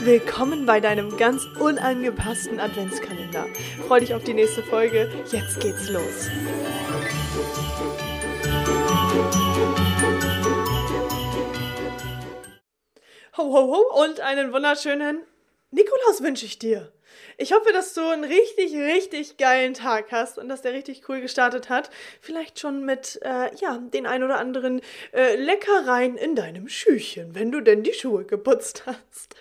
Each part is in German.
Willkommen bei deinem ganz unangepassten Adventskalender. Freu dich auf die nächste Folge. Jetzt geht's los. Ho, ho, ho und einen wunderschönen Nikolaus wünsche ich dir. Ich hoffe, dass du einen richtig, richtig geilen Tag hast und dass der richtig cool gestartet hat. Vielleicht schon mit, äh, ja, den ein oder anderen äh, Leckereien in deinem Schüchen, wenn du denn die Schuhe geputzt hast.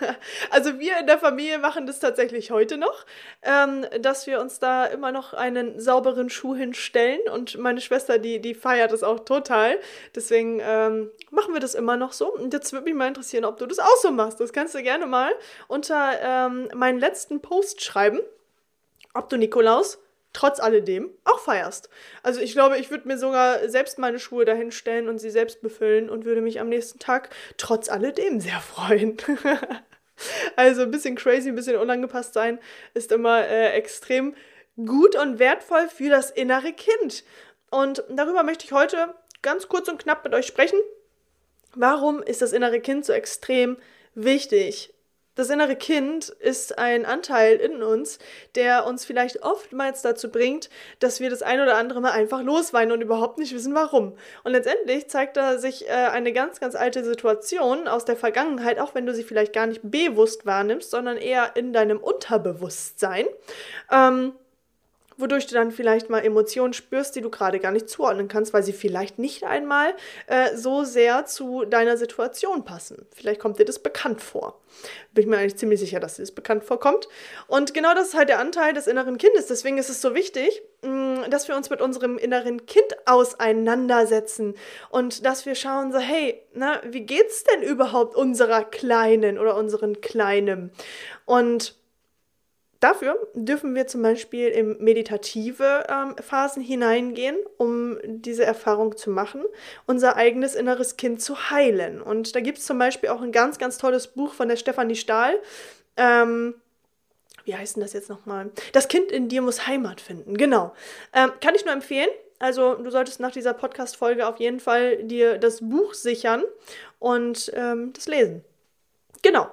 also wir in der Familie machen das tatsächlich heute noch, ähm, dass wir uns da immer noch einen sauberen Schuh hinstellen und meine Schwester, die, die feiert es auch total. Deswegen ähm, machen wir das immer noch so. Und jetzt würde mich mal interessieren, ob du das auch so machst. Das kannst du gerne mal unter ähm, meinen letzten Post schreiben, ob du Nikolaus trotz alledem auch feierst. Also ich glaube, ich würde mir sogar selbst meine Schuhe dahin stellen und sie selbst befüllen und würde mich am nächsten Tag trotz alledem sehr freuen. also ein bisschen crazy, ein bisschen unangepasst sein ist immer äh, extrem gut und wertvoll für das innere Kind. Und darüber möchte ich heute ganz kurz und knapp mit euch sprechen. Warum ist das innere Kind so extrem wichtig? Das innere Kind ist ein Anteil in uns, der uns vielleicht oftmals dazu bringt, dass wir das ein oder andere Mal einfach losweinen und überhaupt nicht wissen, warum. Und letztendlich zeigt da sich äh, eine ganz, ganz alte Situation aus der Vergangenheit, auch wenn du sie vielleicht gar nicht bewusst wahrnimmst, sondern eher in deinem Unterbewusstsein. Ähm, wodurch du dann vielleicht mal Emotionen spürst, die du gerade gar nicht zuordnen kannst, weil sie vielleicht nicht einmal äh, so sehr zu deiner Situation passen. Vielleicht kommt dir das bekannt vor. Bin ich mir eigentlich ziemlich sicher, dass dir das bekannt vorkommt. Und genau das ist halt der Anteil des inneren Kindes. Deswegen ist es so wichtig, mh, mm, dass wir uns mit unserem inneren Kind auseinandersetzen und dass wir schauen, so, hey, na, wie geht's denn überhaupt unserer Kleinen oder unseren Kleinen? Und Dafür dürfen wir zum Beispiel in meditative ähm, Phasen hineingehen, um diese Erfahrung zu machen, unser eigenes inneres Kind zu heilen. Und da gibt es zum Beispiel auch ein ganz, ganz tolles Buch von der Stefanie Stahl. Ähm, wie heißt denn das jetzt nochmal? Das Kind in dir muss Heimat finden. Genau. Ähm, kann ich nur empfehlen. Also du solltest nach dieser Podcast-Folge auf jeden Fall dir das Buch sichern und ähm, das lesen. Genau.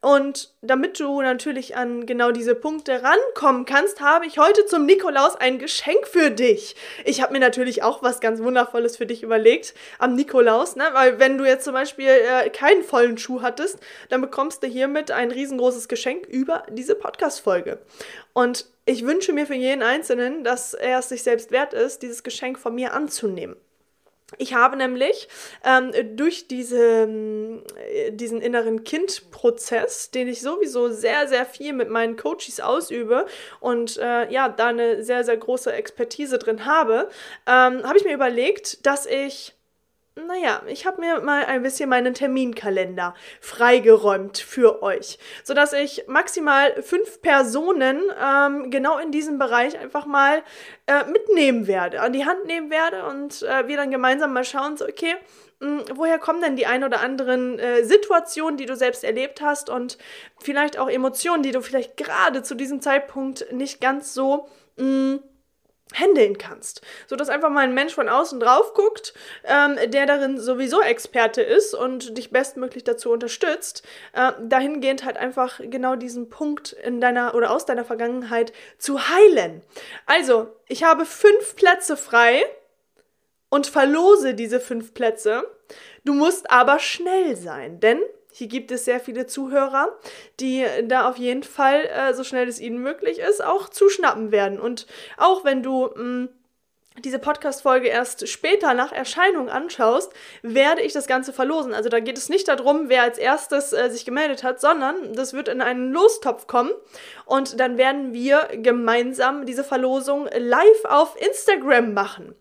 Und damit du natürlich an genau diese Punkte rankommen kannst, habe ich heute zum Nikolaus ein Geschenk für dich. Ich habe mir natürlich auch was ganz Wundervolles für dich überlegt am Nikolaus, ne? weil wenn du jetzt zum Beispiel äh, keinen vollen Schuh hattest, dann bekommst du hiermit ein riesengroßes Geschenk über diese Podcast-Folge. Und ich wünsche mir für jeden Einzelnen, dass er es sich selbst wert ist, dieses Geschenk von mir anzunehmen. Ich habe nämlich ähm, durch diese, äh, diesen inneren Kindprozess, den ich sowieso sehr, sehr viel mit meinen Coaches ausübe und äh, ja, da eine sehr, sehr große Expertise drin habe, ähm, habe ich mir überlegt, dass ich naja, ich habe mir mal ein bisschen meinen Terminkalender freigeräumt für euch, sodass ich maximal fünf Personen ähm, genau in diesem Bereich einfach mal äh, mitnehmen werde, an die Hand nehmen werde und äh, wir dann gemeinsam mal schauen, so, okay, mh, hm, woher kommen denn die ein oder anderen äh, Situationen, die du selbst erlebt hast und vielleicht auch Emotionen, die du vielleicht gerade zu diesem Zeitpunkt nicht ganz so mh, hm, handeln kannst. So dass einfach mal ein Mensch von außen drauf guckt, ähm, der darin sowieso Experte ist und dich bestmöglich dazu unterstützt, äh, dahingehend halt einfach genau diesen Punkt in deiner oder aus deiner Vergangenheit zu heilen. Also, ich habe fünf Plätze frei und verlose diese fünf Plätze. Du musst aber schnell sein, denn hier gibt es sehr viele Zuhörer, die da auf jeden Fall, äh, so schnell es ihnen möglich ist, auch zuschnappen werden. Und auch wenn du mh, mm, diese Podcast-Folge erst später nach Erscheinung anschaust, werde ich das Ganze verlosen. Also da geht es nicht darum, wer als erstes äh, sich gemeldet hat, sondern das wird in einen Lostopf kommen und dann werden wir gemeinsam diese Verlosung live auf Instagram machen.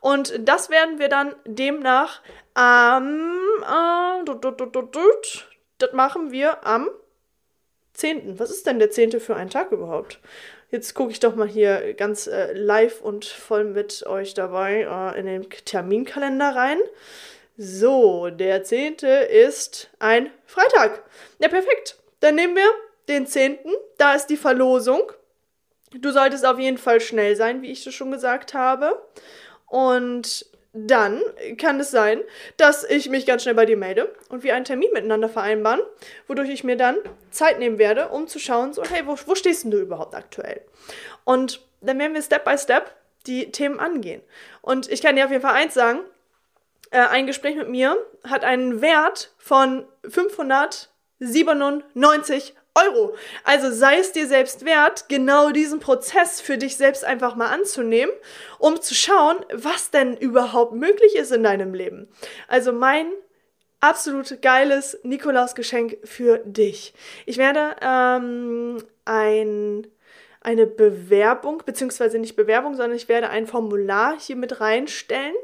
Und das werden wir dann demnach am, äh, das machen wir am 10. Was ist denn der 10. für einen Tag überhaupt? Jetzt gucke ich doch mal hier ganz äh, live und voll mit euch dabei äh, in den Terminkalender rein. So, der 10. ist ein Freitag. Ja, perfekt. Dann nehmen wir den 10. Da ist die Verlosung. Du solltest auf jeden Fall schnell sein, wie ich es schon gesagt habe. Und dann kann es sein, dass ich mich ganz schnell bei dir melde und wir einen Termin miteinander vereinbaren, wodurch ich mir dann Zeit nehmen werde, um zu schauen, so, hey, wo, wo stehst denn du überhaupt aktuell? Und dann werden wir Step by Step die Themen angehen. Und ich kann dir auf jeden Fall eins sagen, äh, ein Gespräch mit mir hat einen Wert von 597 Euro. Also sei es dir selbst wert, genau diesen Prozess für dich selbst einfach mal anzunehmen, um zu schauen, was denn überhaupt möglich ist in deinem Leben. Also mein absolut geiles Nikolausgeschenk für dich. Ich werde ähm, ein eine Bewerbung, beziehungsweise nicht Bewerbung, sondern ich werde ein Formular hier mit reinstellen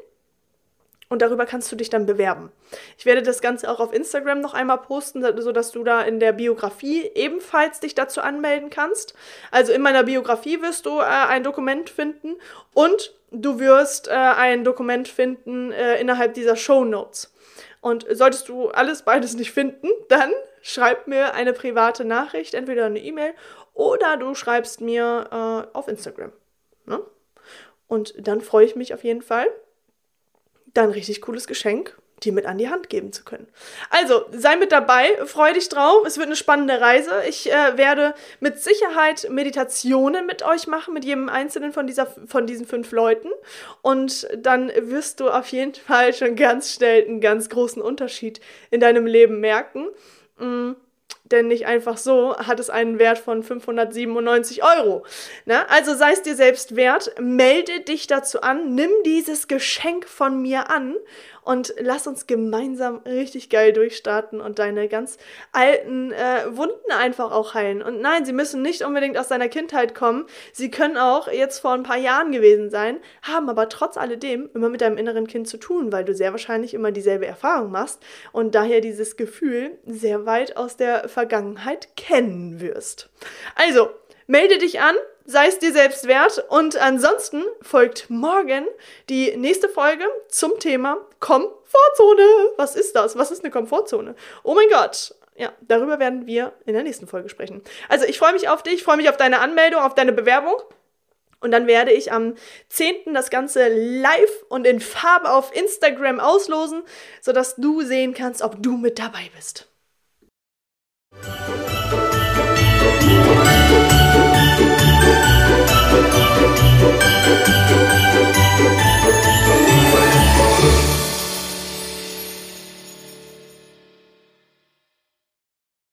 und darüber kannst du dich dann bewerben. Ich werde das Ganze auch auf Instagram noch einmal posten, sodass du da in der Biografie ebenfalls dich dazu anmelden kannst. Also in meiner Biografie wirst du äh, ein Dokument finden und du wirst äh, ein Dokument finden äh, innerhalb dieser Show Notes. Und solltest du alles beides nicht finden, dann schreib mir eine private Nachricht, entweder eine E-Mail oder du schreibst mir äh, auf Instagram. Ne? Und dann freue ich mich auf jeden Fall dann richtig cooles Geschenk dir mit an die Hand geben zu können. Also, sei mit dabei, freu dich drauf, es wird eine spannende Reise. Ich äh, werde mit Sicherheit Meditationen mit euch machen, mit jedem einzelnen von, dieser, von diesen fünf Leuten. Und dann wirst du auf jeden Fall schon ganz schnell einen ganz großen Unterschied in deinem Leben merken. Mhm denn nicht einfach so hat es einen Wert von 597 Euro. Na, also sei es dir selbst wert, melde dich dazu an, nimm dieses Geschenk von mir an und lass uns gemeinsam richtig geil durchstarten und deine ganz alten äh, Wunden einfach auch heilen. Und nein, sie müssen nicht unbedingt aus deiner Kindheit kommen. Sie können auch jetzt vor ein paar Jahren gewesen sein, haben aber trotz alledem immer mit deinem inneren Kind zu tun, weil du sehr wahrscheinlich immer dieselbe Erfahrung machst und daher dieses Gefühl sehr weit aus der Vergangenheit kennen wirst. Also, melde dich an, sei es dir selbst wert. Und ansonsten folgt morgen die nächste Folge zum Thema Komfortzone. Was ist das? Was ist eine Komfortzone? Oh mein Gott. Ja, darüber werden wir in der nächsten Folge sprechen. Also ich freue mich auf dich, freue mich auf deine Anmeldung, auf deine Bewerbung. Und dann werde ich am 10. das Ganze live und in Farbe auf Instagram auslosen, sodass du sehen kannst, ob du mit dabei bist.